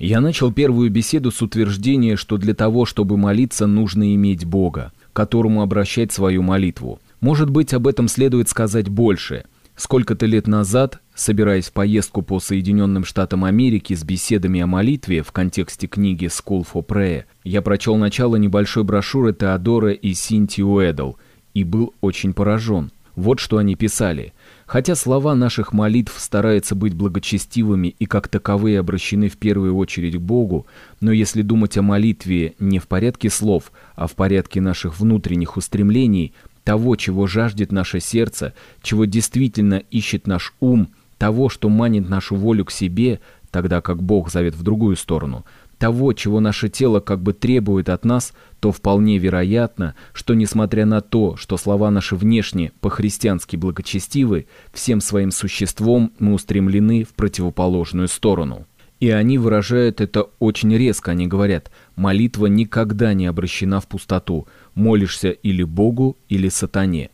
Я начал первую беседу с утверждения, что для того, чтобы молиться, нужно иметь Бога, которому обращать свою молитву. Может быть, об этом следует сказать больше. Сколько-то лет назад, собираясь в поездку по Соединенным Штатам Америки с беседами о молитве в контексте книги «School for Prayer», я прочел начало небольшой брошюры Теодора и Синти Уэдл и был очень поражен. Вот что они писали. Хотя слова наших молитв стараются быть благочестивыми и как таковые обращены в первую очередь к Богу, но если думать о молитве не в порядке слов, а в порядке наших внутренних устремлений, того, чего жаждет наше сердце, чего действительно ищет наш ум, того, что манит нашу волю к себе, тогда как Бог зовет в другую сторону – того, чего наше тело как бы требует от нас, то вполне вероятно, что несмотря на то, что слова наши внешне по-христиански благочестивы, всем своим существом мы устремлены в противоположную сторону. И они выражают это очень резко, они говорят, молитва никогда не обращена в пустоту, молишься или Богу, или сатане.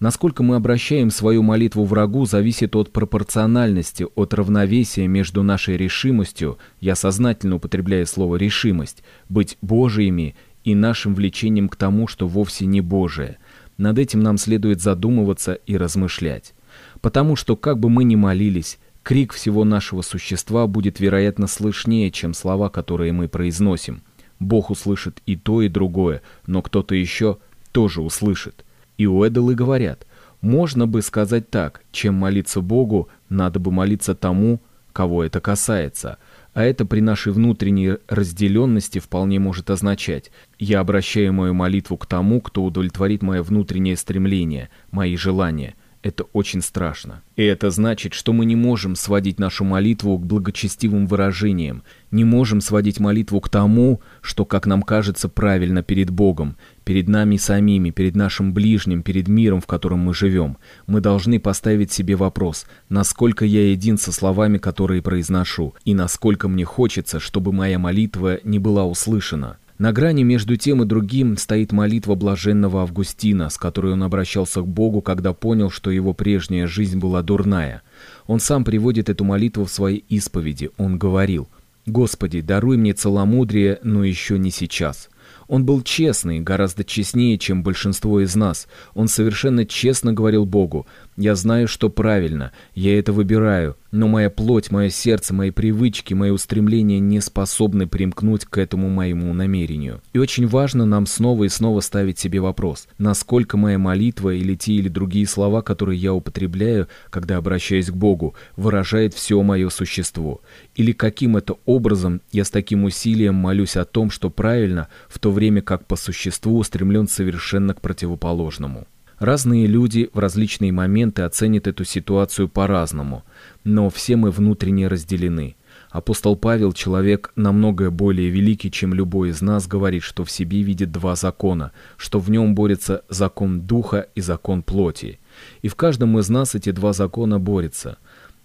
Насколько мы обращаем свою молитву врагу, зависит от пропорциональности, от равновесия между нашей решимостью, я сознательно употребляю слово «решимость», быть Божиими и нашим влечением к тому, что вовсе не Божие. Над этим нам следует задумываться и размышлять. Потому что, как бы мы ни молились, крик всего нашего существа будет, вероятно, слышнее, чем слова, которые мы произносим. Бог услышит и то, и другое, но кто-то еще тоже услышит. И уэдалы говорят, можно бы сказать так, чем молиться Богу, надо бы молиться тому, кого это касается. А это при нашей внутренней разделенности вполне может означать «я обращаю мою молитву к тому, кто удовлетворит мое внутреннее стремление, мои желания». Это очень страшно. И это значит, что мы не можем сводить нашу молитву к благочестивым выражениям, не можем сводить молитву к тому, что, как нам кажется, правильно перед Богом, перед нами самими, перед нашим ближним, перед миром, в котором мы живем. Мы должны поставить себе вопрос, насколько я един со словами, которые произношу, и насколько мне хочется, чтобы моя молитва не была услышана. На грани между тем и другим стоит молитва блаженного Августина, с которой он обращался к Богу, когда понял, что его прежняя жизнь была дурная. Он сам приводит эту молитву в своей исповеди. Он говорил «Господи, даруй мне целомудрие, но еще не сейчас». Он был честный, гораздо честнее, чем большинство из нас. Он совершенно честно говорил Богу, «Я знаю, что правильно, я это выбираю, но моя плоть, мое сердце, мои привычки, мои устремления не способны примкнуть к этому моему намерению». И очень важно нам снова и снова ставить себе вопрос, насколько моя молитва или те или другие слова, которые я употребляю, когда обращаюсь к Богу, выражает все мое существо. Или каким это образом я с таким усилием молюсь о том, что правильно, в то время как по существу устремлен совершенно к противоположному. Разные люди в различные моменты оценят эту ситуацию по-разному, но все мы внутренне разделены. Апостол Павел, человек намного более великий, чем любой из нас, говорит, что в себе видит два закона, что в нем борется закон духа и закон плоти. И в каждом из нас эти два закона борются.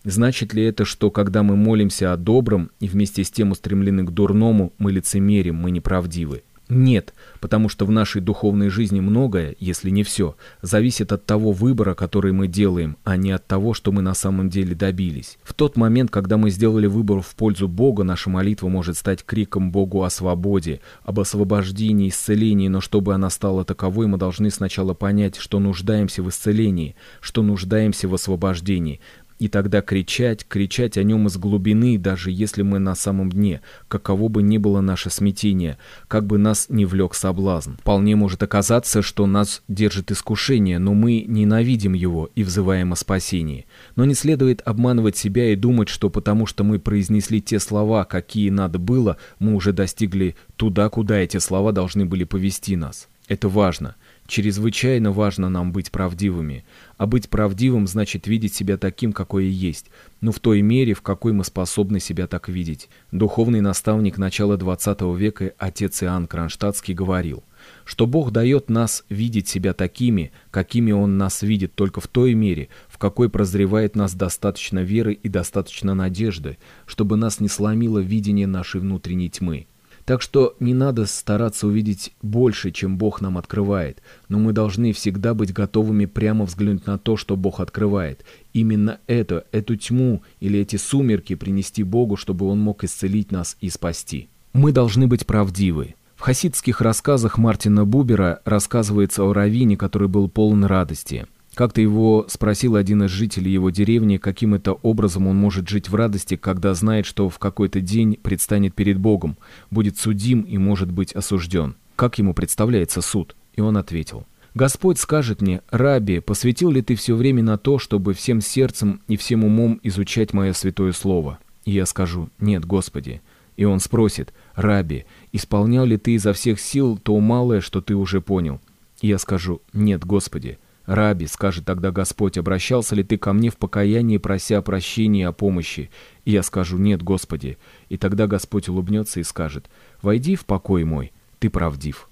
Значит ли это, что когда мы молимся о добром и вместе с тем устремлены к дурному, мы лицемерим, мы неправдивы? Нет, потому что в нашей духовной жизни многое, если не все, зависит от того выбора, который мы делаем, а не от того, что мы на самом деле добились. В тот момент, когда мы сделали выбор в пользу Бога, наша молитва может стать криком Богу о свободе, об освобождении, исцелении, но чтобы она стала таковой, мы должны сначала понять, что нуждаемся в исцелении, что нуждаемся в освобождении. И тогда кричать, кричать о нем из глубины, даже если мы на самом дне, каково бы ни было наше смятение, как бы нас не влек соблазн. Вполне может оказаться, что нас держит искушение, но мы ненавидим его и взываем о спасении. Но не следует обманывать себя и думать, что потому что мы произнесли те слова, какие надо было, мы уже достигли туда, куда эти слова должны были повести нас. Это важно. Чрезвычайно важно нам быть правдивыми. А быть правдивым значит видеть себя таким, какой и есть, но в той мере, в какой мы способны себя так видеть. Духовный наставник начала XX века отец Иоанн Кронштадтский говорил, что Бог дает нас видеть себя такими, какими Он нас видит только в той мере, в какой прозревает нас достаточно веры и достаточно надежды, чтобы нас не сломило видение нашей внутренней тьмы. Так что не надо стараться увидеть больше, чем Бог нам открывает, но мы должны всегда быть готовыми прямо взглянуть на то, что Бог открывает. Именно это, эту тьму или эти сумерки принести Богу, чтобы Он мог исцелить нас и спасти. Мы должны быть правдивы. В хасидских рассказах Мартина Бубера рассказывается о раввине, который был полон радости. Как-то его спросил один из жителей его деревни, каким это образом он может жить в радости, когда знает, что в какой-то день предстанет перед Богом, будет судим и может быть осужден. Как ему представляется суд? И он ответил. «Господь скажет мне, Раби, посвятил ли ты все время на то, чтобы всем сердцем и всем умом изучать мое святое слово?» И я скажу «Нет, Господи». И он спросит, «Раби, исполнял ли ты изо всех сил то малое, что ты уже понял?» И я скажу «Нет, Господи». «Раби, — скажет тогда Господь, — обращался ли ты ко мне в покаянии, прося прощения о помощи?» И я скажу, «Нет, Господи». И тогда Господь улыбнется и скажет, «Войди в покой мой, ты правдив».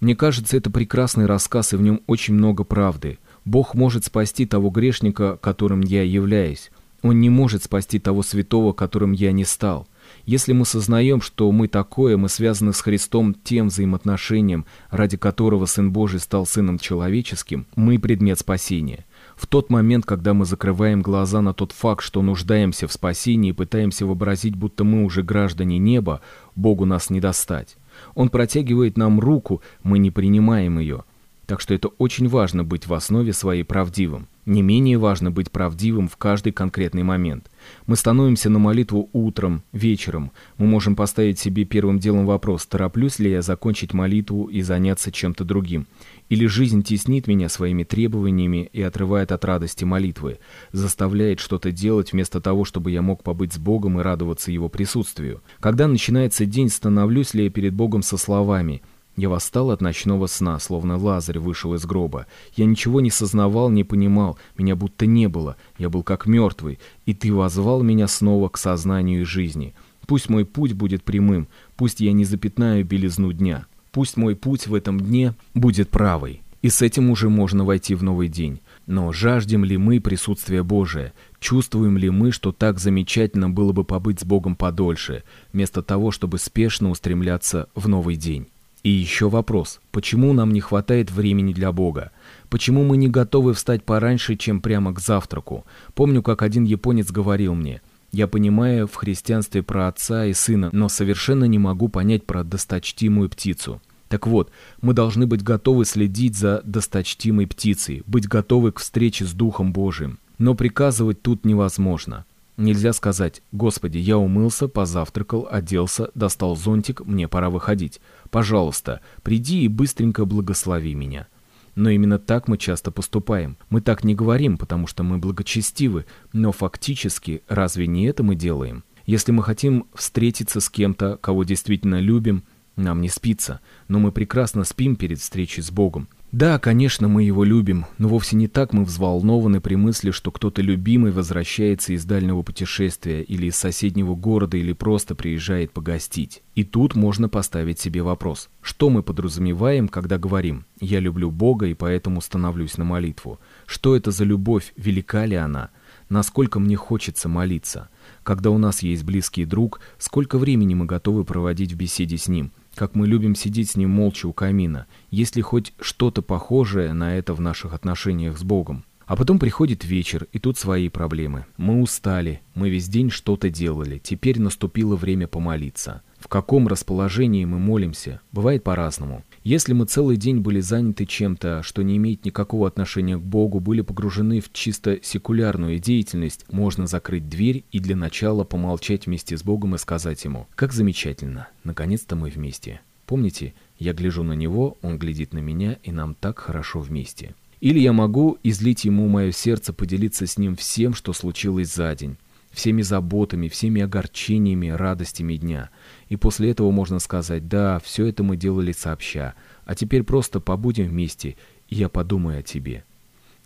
Мне кажется, это прекрасный рассказ, и в нем очень много правды. Бог может спасти того грешника, которым я являюсь. Он не может спасти того святого, которым я не стал. Если мы сознаем, что мы такое, мы связаны с Христом тем взаимоотношением, ради которого Сын Божий стал Сыном Человеческим, мы предмет спасения. В тот момент, когда мы закрываем глаза на тот факт, что нуждаемся в спасении и пытаемся вообразить, будто мы уже граждане неба, Богу нас не достать. Он протягивает нам руку, мы не принимаем ее. Так что это очень важно быть в основе своей правдивым. Не менее важно быть правдивым в каждый конкретный момент. Мы становимся на молитву утром, вечером. Мы можем поставить себе первым делом вопрос, тороплюсь ли я закончить молитву и заняться чем-то другим. Или жизнь теснит меня своими требованиями и отрывает от радости молитвы, заставляет что-то делать вместо того, чтобы я мог побыть с Богом и радоваться Его присутствию. Когда начинается день, становлюсь ли я перед Богом со словами – я восстал от ночного сна, словно Лазарь вышел из гроба. Я ничего не сознавал, не понимал, меня будто не было, я был как мертвый, и ты возвал меня снова к сознанию и жизни. Пусть мой путь будет прямым, пусть я не запятнаю белизну дня, пусть мой путь в этом дне будет правый. И с этим уже можно войти в новый день. Но жаждем ли мы присутствия Божия? Чувствуем ли мы, что так замечательно было бы побыть с Богом подольше, вместо того, чтобы спешно устремляться в новый день? И еще вопрос, почему нам не хватает времени для Бога? Почему мы не готовы встать пораньше, чем прямо к завтраку? Помню, как один японец говорил мне, «Я понимаю в христианстве про отца и сына, но совершенно не могу понять про досточтимую птицу». Так вот, мы должны быть готовы следить за досточтимой птицей, быть готовы к встрече с Духом Божиим. Но приказывать тут невозможно. Нельзя сказать «Господи, я умылся, позавтракал, оделся, достал зонтик, мне пора выходить. Пожалуйста, приди и быстренько благослови меня». Но именно так мы часто поступаем. Мы так не говорим, потому что мы благочестивы, но фактически разве не это мы делаем? Если мы хотим встретиться с кем-то, кого действительно любим, нам не спится, но мы прекрасно спим перед встречей с Богом. Да, конечно, мы его любим, но вовсе не так мы взволнованы при мысли, что кто-то любимый возвращается из дальнего путешествия или из соседнего города или просто приезжает погостить. И тут можно поставить себе вопрос, что мы подразумеваем, когда говорим «я люблю Бога и поэтому становлюсь на молитву». Что это за любовь, велика ли она? Насколько мне хочется молиться? Когда у нас есть близкий друг, сколько времени мы готовы проводить в беседе с ним – как мы любим сидеть с ним молча у камина, есть ли хоть что-то похожее на это в наших отношениях с Богом. А потом приходит вечер, и тут свои проблемы. Мы устали, мы весь день что-то делали, теперь наступило время помолиться. В каком расположении мы молимся, бывает по-разному. Если мы целый день были заняты чем-то, что не имеет никакого отношения к Богу, были погружены в чисто секулярную деятельность, можно закрыть дверь и для начала помолчать вместе с Богом и сказать Ему «Как замечательно, наконец-то мы вместе». Помните, я гляжу на Него, Он глядит на меня, и нам так хорошо вместе. Или я могу излить Ему мое сердце, поделиться с Ним всем, что случилось за день всеми заботами, всеми огорчениями, радостями дня. И после этого можно сказать, да, все это мы делали сообща, а теперь просто побудем вместе, и я подумаю о тебе.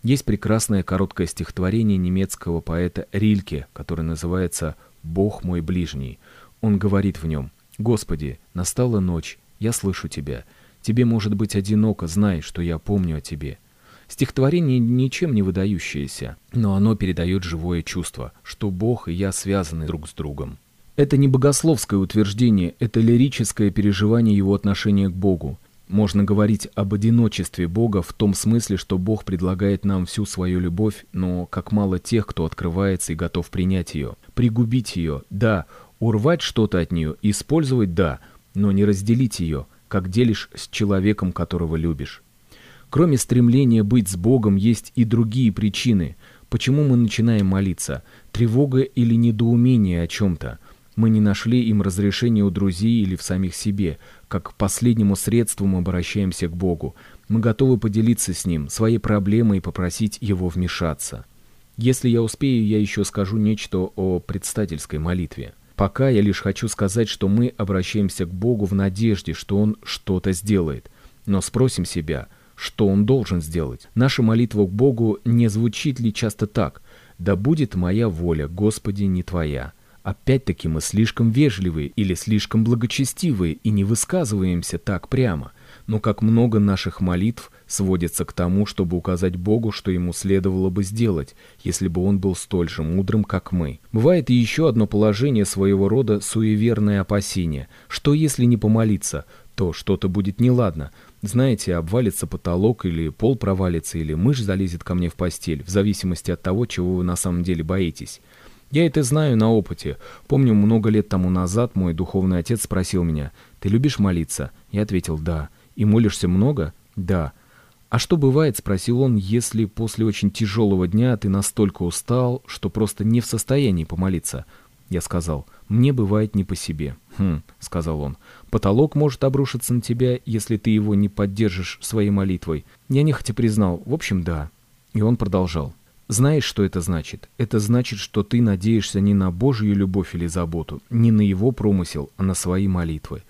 Есть прекрасное короткое стихотворение немецкого поэта Рильке, которое называется «Бог мой ближний». Он говорит в нем «Господи, настала ночь, я слышу Тебя. Тебе может быть одиноко, знай, что я помню о Тебе». Стихотворение ничем не выдающееся, но оно передает живое чувство, что Бог и я связаны друг с другом. Это не богословское утверждение, это лирическое переживание его отношения к Богу. Можно говорить об одиночестве Бога в том смысле, что Бог предлагает нам всю свою любовь, но как мало тех, кто открывается и готов принять ее. Пригубить ее, да, урвать что-то от нее, использовать, да, но не разделить ее, как делишь с человеком, которого любишь. Кроме стремления быть с Богом, есть и другие причины, почему мы начинаем молиться. Тревога или недоумение о чем-то. Мы не нашли им разрешения у друзей или в самих себе. Как к последнему средству мы обращаемся к Богу. Мы готовы поделиться с Ним, своей проблемой и попросить Его вмешаться. Если я успею, я еще скажу нечто о предстательской молитве. Пока я лишь хочу сказать, что мы обращаемся к Богу в надежде, что Он что-то сделает. Но спросим себя – что он должен сделать. Наша молитва к Богу не звучит ли часто так «Да будет моя воля, Господи, не Твоя». Опять-таки мы слишком вежливые или слишком благочестивые и не высказываемся так прямо. Но как много наших молитв сводится к тому, чтобы указать Богу, что ему следовало бы сделать, если бы он был столь же мудрым, как мы. Бывает и еще одно положение своего рода суеверное опасение. Что если не помолиться, то что-то будет неладно, знаете, обвалится потолок, или пол провалится, или мышь залезет ко мне в постель, в зависимости от того, чего вы на самом деле боитесь. Я это знаю на опыте. Помню, много лет тому назад мой духовный отец спросил меня, «Ты любишь молиться?» Я ответил, «Да». «И молишься много?» «Да». «А что бывает?» — спросил он, «если после очень тяжелого дня ты настолько устал, что просто не в состоянии помолиться?» Я сказал, «Мне бывает не по себе». «Хм», — сказал он, «потолок может обрушиться на тебя, если ты его не поддержишь своей молитвой». Я нехотя признал, «В общем, да». И он продолжал. Знаешь, что это значит? Это значит, что ты надеешься не на Божью любовь или заботу, не на Его промысел, а на свои молитвы.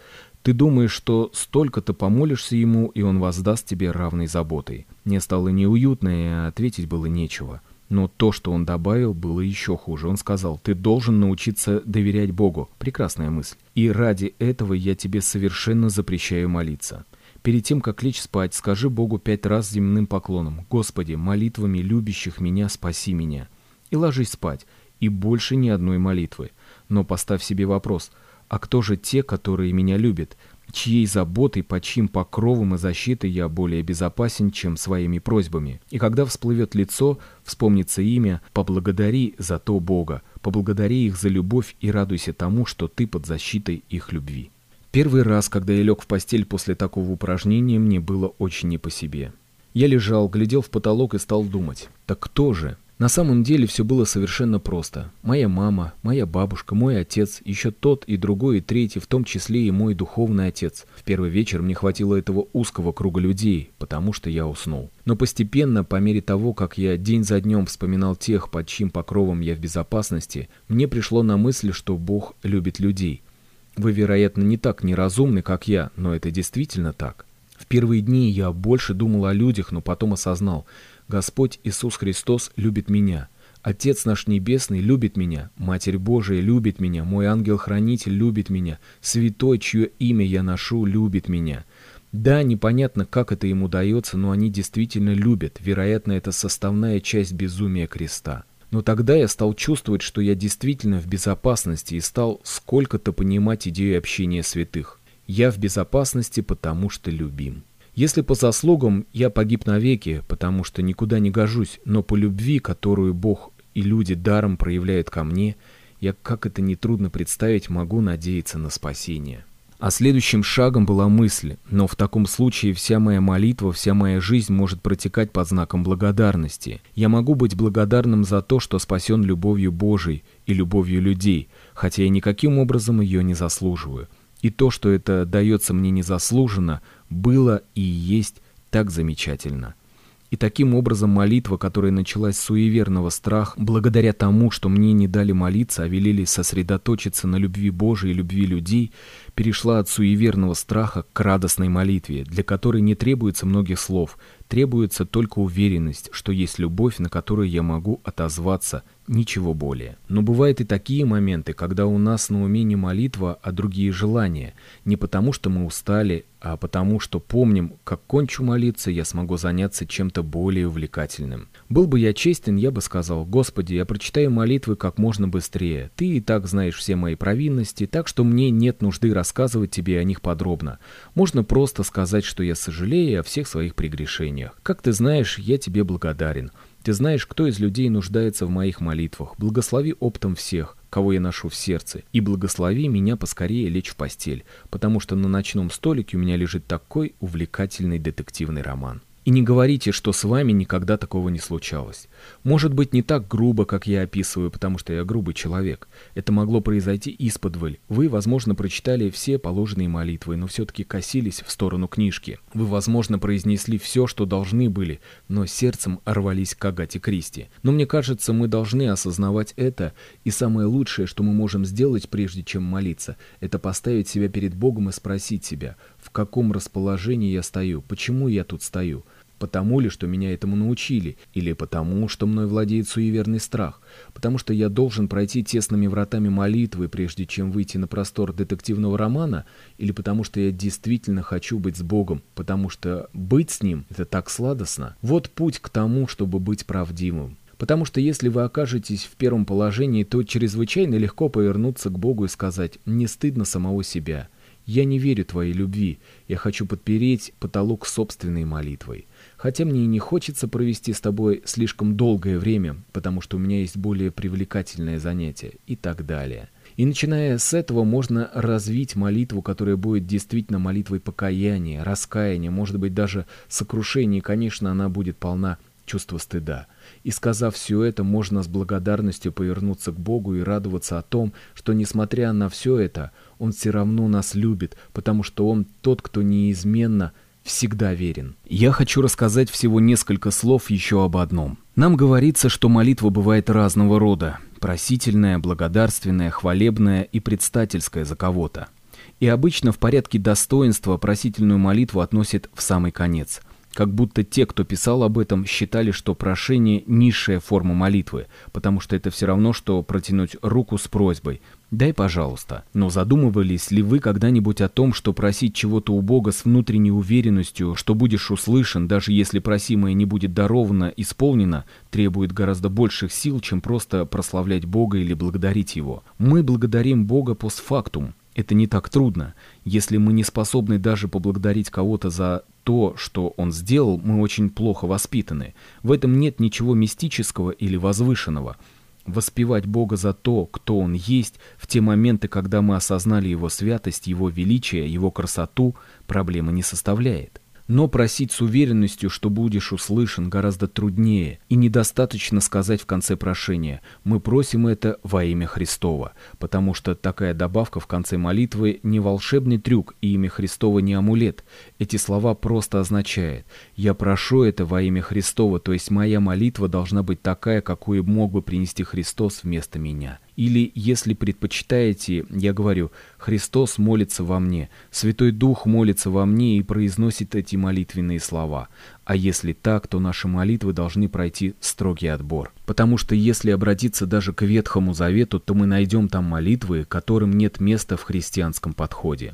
Ты думаешь, что столько-то помолишься Ему, и Он воздаст тебе равной заботой. Мне стало неуютно, и ответить было нечего. Но то, что он добавил, было еще хуже. Он сказал, ты должен научиться доверять Богу. Прекрасная мысль. И ради этого я тебе совершенно запрещаю молиться. Перед тем, как лечь спать, скажи Богу пять раз земным поклоном. Господи, молитвами любящих меня спаси меня. И ложись спать. И больше ни одной молитвы. Но поставь себе вопрос, а кто же те, которые меня любят? чьей заботой, под чьим покровом и защитой я более безопасен, чем своими просьбами. И когда всплывет лицо, вспомнится имя, поблагодари за то Бога, поблагодари их за любовь и радуйся тому, что ты под защитой их любви. Первый раз, когда я лег в постель после такого упражнения, мне было очень не по себе. Я лежал, глядел в потолок и стал думать, так кто же? На самом деле все было совершенно просто. Моя мама, моя бабушка, мой отец, еще тот и другой и третий, в том числе и мой духовный отец. В первый вечер мне хватило этого узкого круга людей, потому что я уснул. Но постепенно, по мере того, как я день за днем вспоминал тех, под чьим покровом я в безопасности, мне пришло на мысль, что Бог любит людей. Вы, вероятно, не так неразумны, как я, но это действительно так. В первые дни я больше думал о людях, но потом осознал – Господь Иисус Христос любит меня. Отец наш Небесный любит меня, Матерь Божия любит меня, мой ангел-хранитель любит меня, Святой, чье имя я ношу, любит меня. Да, непонятно, как это ему дается, но они действительно любят, вероятно, это составная часть безумия креста. Но тогда я стал чувствовать, что я действительно в безопасности и стал сколько-то понимать идею общения святых. Я в безопасности, потому что любим. Если по заслугам я погиб навеки, потому что никуда не гожусь, но по любви, которую Бог и люди даром проявляют ко мне, я, как это нетрудно представить, могу надеяться на спасение. А следующим шагом была мысль, но в таком случае вся моя молитва, вся моя жизнь может протекать под знаком благодарности. Я могу быть благодарным за то, что спасен любовью Божией и любовью людей, хотя я никаким образом ее не заслуживаю. И то, что это дается мне незаслуженно, было и есть так замечательно. И таким образом молитва, которая началась с суеверного страха, благодаря тому, что мне не дали молиться, а велели сосредоточиться на любви Божией и любви людей, перешла от суеверного страха к радостной молитве, для которой не требуется многих слов, Требуется только уверенность, что есть любовь, на которую я могу отозваться, ничего более. Но бывают и такие моменты, когда у нас на уме не молитва, а другие желания. Не потому, что мы устали, а потому, что помним, как кончу молиться, я смогу заняться чем-то более увлекательным. Был бы я честен, я бы сказал, «Господи, я прочитаю молитвы как можно быстрее. Ты и так знаешь все мои провинности, так что мне нет нужды рассказывать тебе о них подробно. Можно просто сказать, что я сожалею о всех своих прегрешениях. Как ты знаешь, я тебе благодарен. Ты знаешь, кто из людей нуждается в моих молитвах. Благослови оптом всех, кого я ношу в сердце, и благослови меня поскорее лечь в постель, потому что на ночном столике у меня лежит такой увлекательный детективный роман. И не говорите, что с вами никогда такого не случалось. Может быть, не так грубо, как я описываю, потому что я грубый человек. Это могло произойти исподволь. Вы, возможно, прочитали все положенные молитвы, но все-таки косились в сторону книжки. Вы, возможно, произнесли все, что должны были, но сердцем рвались к Агате Кристи. Но мне кажется, мы должны осознавать это, и самое лучшее, что мы можем сделать, прежде чем молиться, это поставить себя перед Богом и спросить себя, в каком расположении я стою, почему я тут стою, Потому ли, что меня этому научили, или потому, что мной владеет суеверный страх? Потому что я должен пройти тесными вратами молитвы, прежде чем выйти на простор детективного романа? Или потому что я действительно хочу быть с Богом, потому что быть с Ним — это так сладостно? Вот путь к тому, чтобы быть правдивым. Потому что если вы окажетесь в первом положении, то чрезвычайно легко повернуться к Богу и сказать «не стыдно самого себя». Я не верю твоей любви, я хочу подпереть потолок собственной молитвой. Хотя мне и не хочется провести с тобой слишком долгое время, потому что у меня есть более привлекательное занятие и так далее. И начиная с этого можно развить молитву, которая будет действительно молитвой покаяния, раскаяния, может быть даже сокрушения, и, конечно, она будет полна чувства стыда. И сказав все это, можно с благодарностью повернуться к Богу и радоваться о том, что, несмотря на все это, Он все равно нас любит, потому что Он тот, кто неизменно – всегда верен. Я хочу рассказать всего несколько слов еще об одном. Нам говорится, что молитва бывает разного рода. Просительная, благодарственная, хвалебная и предстательская за кого-то. И обычно в порядке достоинства просительную молитву относят в самый конец – как будто те, кто писал об этом, считали, что прошение – низшая форма молитвы, потому что это все равно, что протянуть руку с просьбой «дай, пожалуйста». Но задумывались ли вы когда-нибудь о том, что просить чего-то у Бога с внутренней уверенностью, что будешь услышан, даже если просимое не будет даровано, исполнено, требует гораздо больших сил, чем просто прославлять Бога или благодарить Его? Мы благодарим Бога постфактум, это не так трудно. Если мы не способны даже поблагодарить кого-то за то, что он сделал, мы очень плохо воспитаны. В этом нет ничего мистического или возвышенного. Воспевать Бога за то, кто Он есть, в те моменты, когда мы осознали Его святость, Его величие, Его красоту, проблемы не составляет. Но просить с уверенностью, что будешь услышан, гораздо труднее, и недостаточно сказать в конце прошения «Мы просим это во имя Христова», потому что такая добавка в конце молитвы не волшебный трюк, и имя Христова не амулет. Эти слова просто означают «Я прошу это во имя Христова», то есть моя молитва должна быть такая, какую мог бы принести Христос вместо меня. Или, если предпочитаете, я говорю, Христос молится во мне, Святой Дух молится во мне и произносит эти молитвенные слова. А если так, то наши молитвы должны пройти строгий отбор. Потому что если обратиться даже к Ветхому Завету, то мы найдем там молитвы, которым нет места в христианском подходе.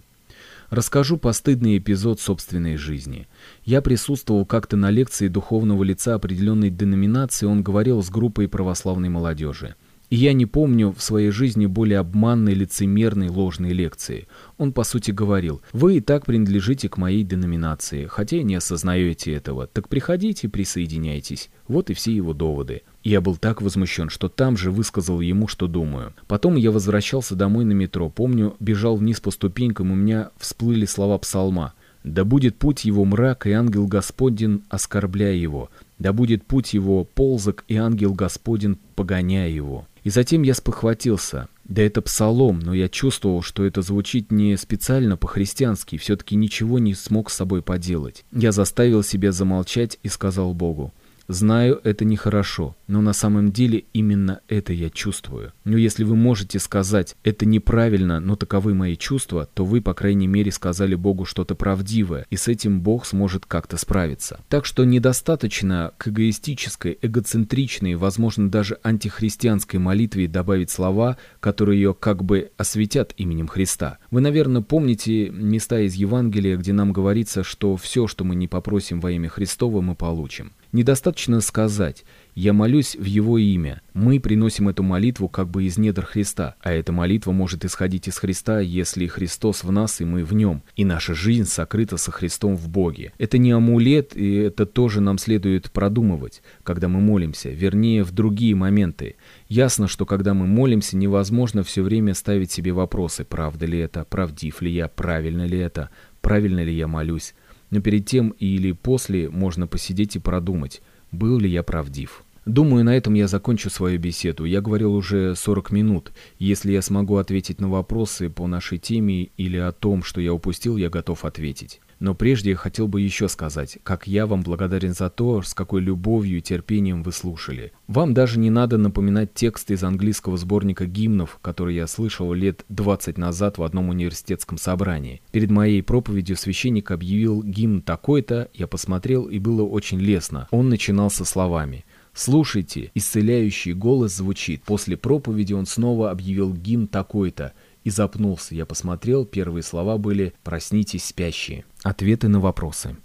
Расскажу постыдный эпизод собственной жизни. Я присутствовал как-то на лекции духовного лица определенной деноминации, он говорил с группой православной молодежи. И я не помню в своей жизни более обманной, лицемерной, ложной лекции. Он, по сути, говорил, вы и так принадлежите к моей деноминации, хотя и не осознаете этого, так приходите, присоединяйтесь. Вот и все его доводы. Я был так возмущен, что там же высказал ему, что думаю. Потом я возвращался домой на метро. Помню, бежал вниз по ступенькам, у меня всплыли слова псалма. «Да будет путь его мрак, и ангел Господень оскорбляя его. Да будет путь его ползок, и ангел Господень погоняя его». И затем я спохватился. Да это псалом, но я чувствовал, что это звучит не специально по-христиански, все-таки ничего не смог с собой поделать. Я заставил себя замолчать и сказал Богу, Знаю, это нехорошо, но на самом деле именно это я чувствую. Но если вы можете сказать «это неправильно, но таковы мои чувства», то вы, по крайней мере, сказали Богу что-то правдивое, и с этим Бог сможет как-то справиться. Так что недостаточно к эгоистической, эгоцентричной, возможно, даже антихристианской молитве добавить слова, которые ее как бы осветят именем Христа. Вы, наверное, помните места из Евангелия, где нам говорится, что все, что мы не попросим во имя Христова, мы получим. Недостаточно сказать «Я молюсь в Его имя». Мы приносим эту молитву как бы из недр Христа, а эта молитва может исходить из Христа, если Христос в нас и мы в Нем, и наша жизнь сокрыта со Христом в Боге. Это не амулет, и это тоже нам следует продумывать, когда мы молимся, вернее, в другие моменты. Ясно, что когда мы молимся, невозможно все время ставить себе вопросы, правда ли это, правдив ли я, правильно ли это, правильно ли я молюсь но перед тем или после можно посидеть и продумать, был ли я правдив. Думаю, на этом я закончу свою беседу. Я говорил уже 40 минут. Если я смогу ответить на вопросы по нашей теме или о том, что я упустил, я готов ответить. Но прежде я хотел бы еще сказать, как я вам благодарен за то, с какой любовью и терпением вы слушали. Вам даже не надо напоминать текст из английского сборника гимнов, который я слышал лет 20 назад в одном университетском собрании. Перед моей проповедью священник объявил гимн такой-то, я посмотрел и было очень лестно. Он начинался словами «Слушайте, исцеляющий голос звучит». После проповеди он снова объявил гимн такой-то и запнулся. Я посмотрел, первые слова были «Проснитесь, спящие». Ответы на вопросы.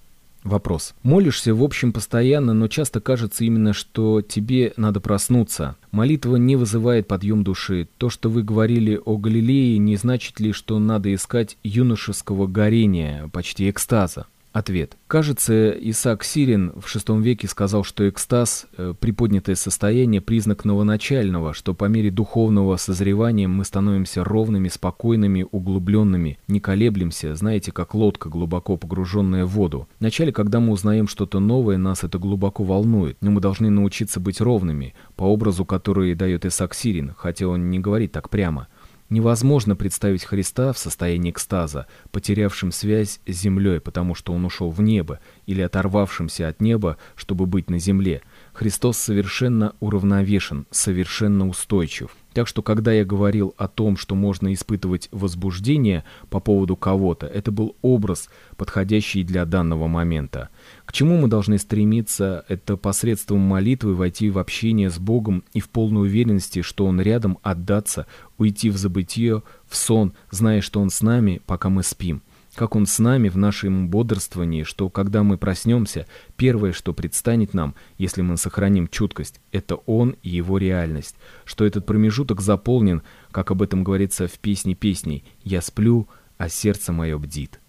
Вопрос. Молишься, в общем, постоянно, но часто кажется именно, что тебе надо проснуться. Молитва не вызывает подъем души. То, что вы говорили о Галилее, не значит ли, что надо искать юношеского горения, почти экстаза? Ответ. Кажется, Исаак Сирин в VI веке сказал, что экстаз, э, приподнятое состояние, признак новоначального, что по мере духовного созревания мы становимся ровными, спокойными, углубленными, не колеблемся, знаете, как лодка, глубоко погруженная в воду. Вначале, когда мы узнаем что-то новое, нас это глубоко волнует, но мы должны научиться быть ровными, по образу, который дает Исаак Сирин, хотя он не говорит так прямо – Невозможно представить Христа в состоянии экстаза, потерявшим связь с землей, потому что он ушел в небо, или оторвавшимся от неба, чтобы быть на земле. Христос совершенно уравновешен, совершенно устойчив. Так что, когда я говорил о том, что можно испытывать возбуждение по поводу кого-то, это был образ, подходящий для данного момента. К чему мы должны стремиться, это посредством молитвы войти в общение с Богом и в полной уверенности, что Он рядом, отдаться, уйти в забытие, в сон, зная, что Он с нами, пока мы спим как Он с нами в нашем бодрствовании, что когда мы проснемся, первое, что предстанет нам, если мы сохраним чуткость, это Он и Его реальность, что этот промежуток заполнен, как об этом говорится в песне песней «Я сплю, а сердце мое бдит».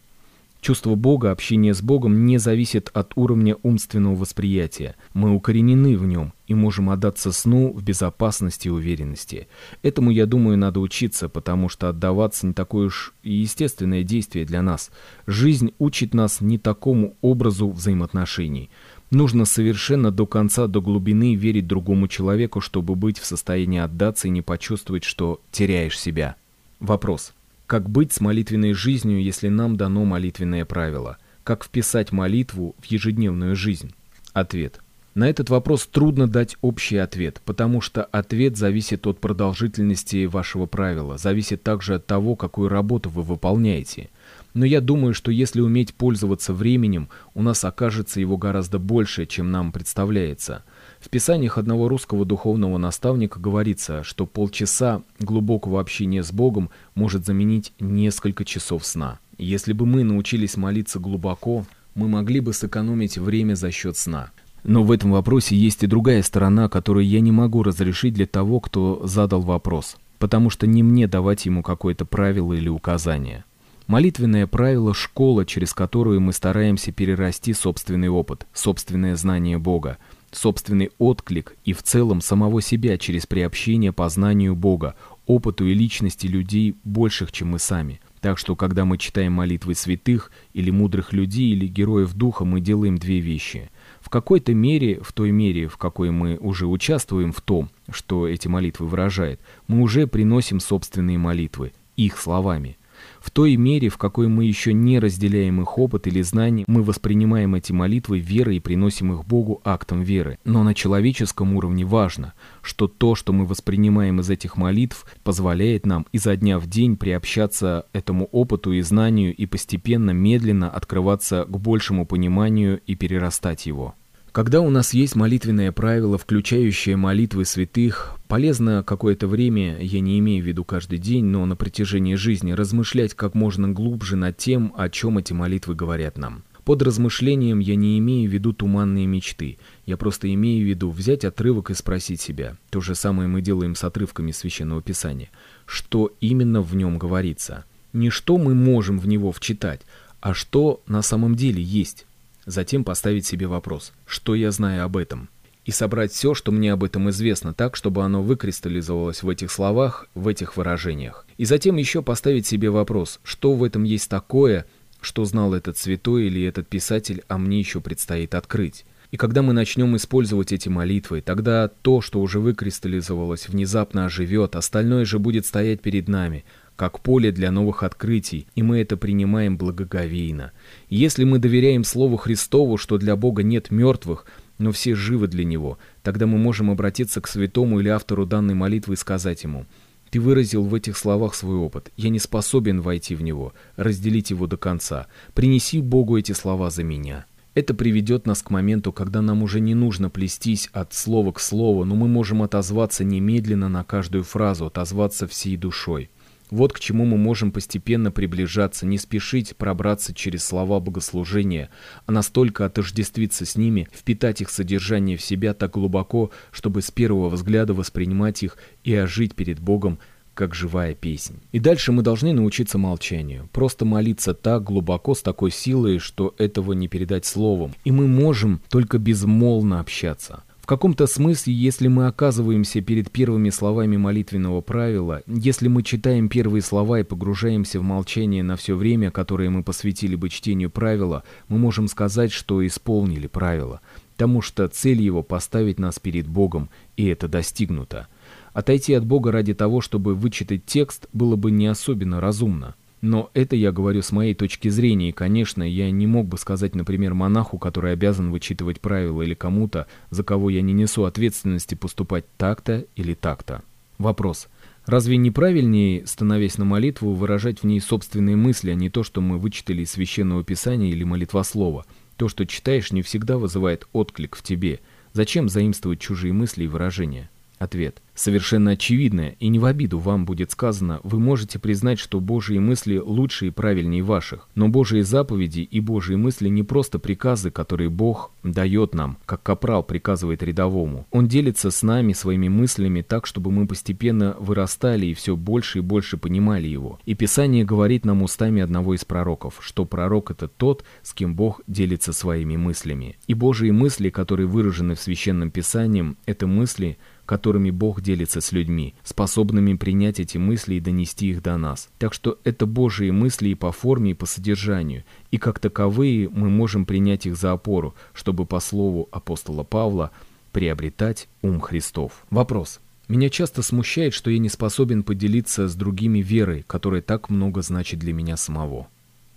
Чувство Бога, общение с Богом не зависит от уровня умственного восприятия. Мы укоренены в нем и можем отдаться сну в безопасности и уверенности. Этому, я думаю, надо учиться, потому что отдаваться не такое уж и естественное действие для нас. Жизнь учит нас не такому образу взаимоотношений. Нужно совершенно до конца, до глубины верить другому человеку, чтобы быть в состоянии отдаться и не почувствовать, что теряешь себя. Вопрос. Как быть с молитвенной жизнью, если нам дано молитвенное правило? Как вписать молитву в ежедневную жизнь? Ответ. На этот вопрос трудно дать общий ответ, потому что ответ зависит от продолжительности вашего правила, зависит также от того, какую работу вы выполняете. Но я думаю, что если уметь пользоваться временем, у нас окажется его гораздо больше, чем нам представляется – в писаниях одного русского духовного наставника говорится, что полчаса глубокого общения с Богом может заменить несколько часов сна. Если бы мы научились молиться глубоко, мы могли бы сэкономить время за счет сна. Но в этом вопросе есть и другая сторона, которую я не могу разрешить для того, кто задал вопрос, потому что не мне давать ему какое-то правило или указание. Молитвенное правило – школа, через которую мы стараемся перерасти собственный опыт, собственное знание Бога, собственный отклик и в целом самого себя через приобщение познанию Бога, опыту и личности людей больших, чем мы сами. Так что, когда мы читаем молитвы святых или мудрых людей или героев духа, мы делаем две вещи. В какой-то мере, в той мере, в какой мы уже участвуем в том, что эти молитвы выражает, мы уже приносим собственные молитвы, их словами. В той мере, в какой мы еще не разделяем их опыт или знания, мы воспринимаем эти молитвы верой и приносим их Богу актом веры. Но на человеческом уровне важно, что то, что мы воспринимаем из этих молитв, позволяет нам изо дня в день приобщаться этому опыту и знанию и постепенно, медленно открываться к большему пониманию и перерастать его. Когда у нас есть молитвенное правило, включающее молитвы святых, полезно какое-то время, я не имею в виду каждый день, но на протяжении жизни, размышлять как можно глубже над тем, о чем эти молитвы говорят нам. Под размышлением я не имею в виду туманные мечты. Я просто имею в виду взять отрывок и спросить себя. То же самое мы делаем с отрывками Священного Писания. Что именно в нем говорится? Не что мы можем в него вчитать, а что на самом деле есть. Затем поставить себе вопрос, что я знаю об этом, и собрать все, что мне об этом известно, так, чтобы оно выкристаллизовалось в этих словах, в этих выражениях. И затем еще поставить себе вопрос, что в этом есть такое, что знал этот святой или этот писатель, а мне еще предстоит открыть. И когда мы начнем использовать эти молитвы, тогда то, что уже выкристаллизовалось, внезапно оживет, остальное же будет стоять перед нами, как поле для новых открытий, и мы это принимаем благоговейно. Если мы доверяем Слову Христову, что для Бога нет мертвых, но все живы для Него, тогда мы можем обратиться к святому или автору данной молитвы и сказать ему «Ты выразил в этих словах свой опыт. Я не способен войти в него, разделить его до конца. Принеси Богу эти слова за меня». Это приведет нас к моменту, когда нам уже не нужно плестись от слова к слову, но мы можем отозваться немедленно на каждую фразу, отозваться всей душой. Вот к чему мы можем постепенно приближаться, не спешить пробраться через слова богослужения, а настолько отождествиться с ними, впитать их содержание в себя так глубоко, чтобы с первого взгляда воспринимать их и ожить перед Богом, как живая песнь. И дальше мы должны научиться молчанию, просто молиться так глубоко, с такой силой, что этого не передать словом. И мы можем только безмолвно общаться каком-то смысле, если мы оказываемся перед первыми словами молитвенного правила, если мы читаем первые слова и погружаемся в молчание на все время, которое мы посвятили бы чтению правила, мы можем сказать, что исполнили правило, потому что цель его поставить нас перед Богом, и это достигнуто. Отойти от Бога ради того, чтобы вычитать текст, было бы не особенно разумно. Но это я говорю с моей точки зрения, и, конечно, я не мог бы сказать, например, монаху, который обязан вычитывать правила, или кому-то, за кого я не несу ответственности поступать так-то или так-то. Вопрос. Разве неправильнее, становясь на молитву, выражать в ней собственные мысли, а не то, что мы вычитали из Священного Писания или молитвослова? То, что читаешь, не всегда вызывает отклик в тебе. Зачем заимствовать чужие мысли и выражения? Ответ. Совершенно очевидное, и не в обиду вам будет сказано, вы можете признать, что Божьи мысли лучше и правильнее ваших. Но Божьи заповеди и Божьи мысли не просто приказы, которые Бог дает нам, как капрал приказывает рядовому. Он делится с нами своими мыслями так, чтобы мы постепенно вырастали и все больше и больше понимали его. И Писание говорит нам устами одного из пророков, что пророк это тот, с кем Бог делится своими мыслями. И Божьи мысли, которые выражены в Священном Писании, это мысли, которыми Бог делится с людьми, способными принять эти мысли и донести их до нас. Так что это Божьи мысли и по форме, и по содержанию, и как таковые мы можем принять их за опору, чтобы по слову апостола Павла приобретать ум Христов. Вопрос. Меня часто смущает, что я не способен поделиться с другими верой, которая так много значит для меня самого.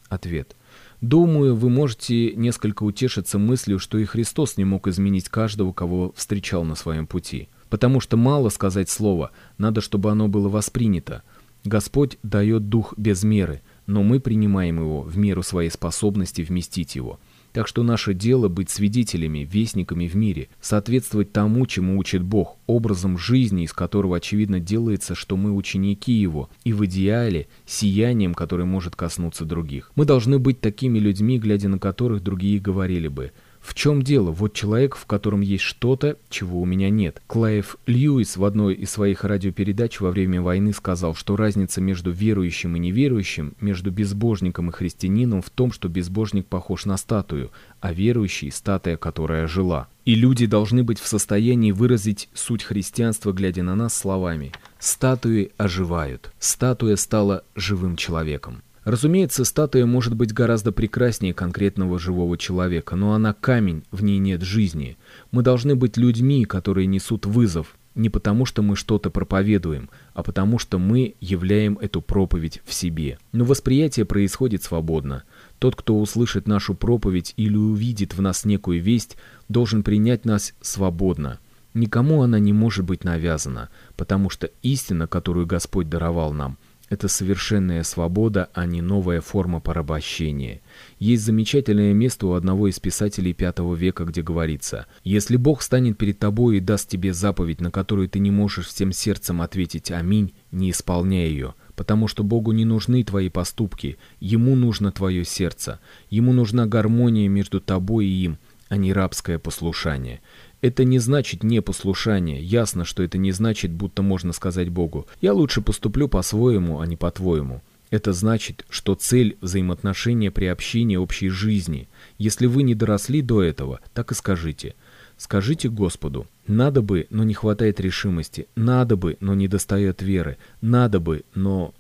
Ответ. Думаю, вы можете несколько утешиться мыслью, что и Христос не мог изменить каждого, кого встречал на своем пути. Потому что мало сказать слово, надо, чтобы оно было воспринято. Господь дает дух без меры, но мы принимаем его в меру своей способности вместить его. Так что наше дело быть свидетелями, вестниками в мире, соответствовать тому, чему учит Бог, образом жизни, из которого очевидно делается, что мы ученики Его, и в идеале сиянием, которое может коснуться других. Мы должны быть такими людьми, глядя на которых другие говорили бы – в чем дело? Вот человек, в котором есть что-то, чего у меня нет. Клайв Льюис в одной из своих радиопередач во время войны сказал, что разница между верующим и неверующим, между безбожником и христианином в том, что безбожник похож на статую, а верующий – статуя, которая жила. И люди должны быть в состоянии выразить суть христианства, глядя на нас словами «статуи оживают». Статуя стала живым человеком. Разумеется, статуя может быть гораздо прекраснее конкретного живого человека, но она камень, в ней нет жизни. Мы должны быть людьми, которые несут вызов. не потому, что мы что-то проповедуем, а потому, что мы являем эту проповедь в себе. Но восприятие происходит свободно. Тот, кто услышит нашу проповедь или увидит в нас некую весть, должен принять нас свободно. Никому она не может быть навязана, потому что истина, которую Господь даровал нам – это совершенная свобода, а не новая форма порабощения. Есть замечательное место у одного из писателей V века, где говорится «Если Бог станет перед тобой и даст тебе заповедь, на которую ты не можешь всем сердцем ответить «Аминь», не исполняй ее» потому что Богу не нужны твои поступки, Ему нужно твое сердце, Ему нужна гармония между тобой и им, а не рабское послушание. Это не значит непослушание. Ясно, что это не значит, будто можно сказать Богу «я лучше поступлю по-своему, а не по-твоему». Это значит, что цель взаимоотношения при общении общей жизни. Если вы не доросли до этого, так и скажите. Скажите Господу, надо бы, но не хватает решимости, надо бы, но не достает веры, надо бы, но...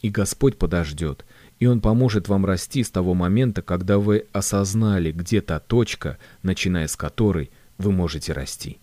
И Господь подождет, и Он поможет вам расти с того момента, когда вы осознали, где та точка, начиная с которой вы можете расти.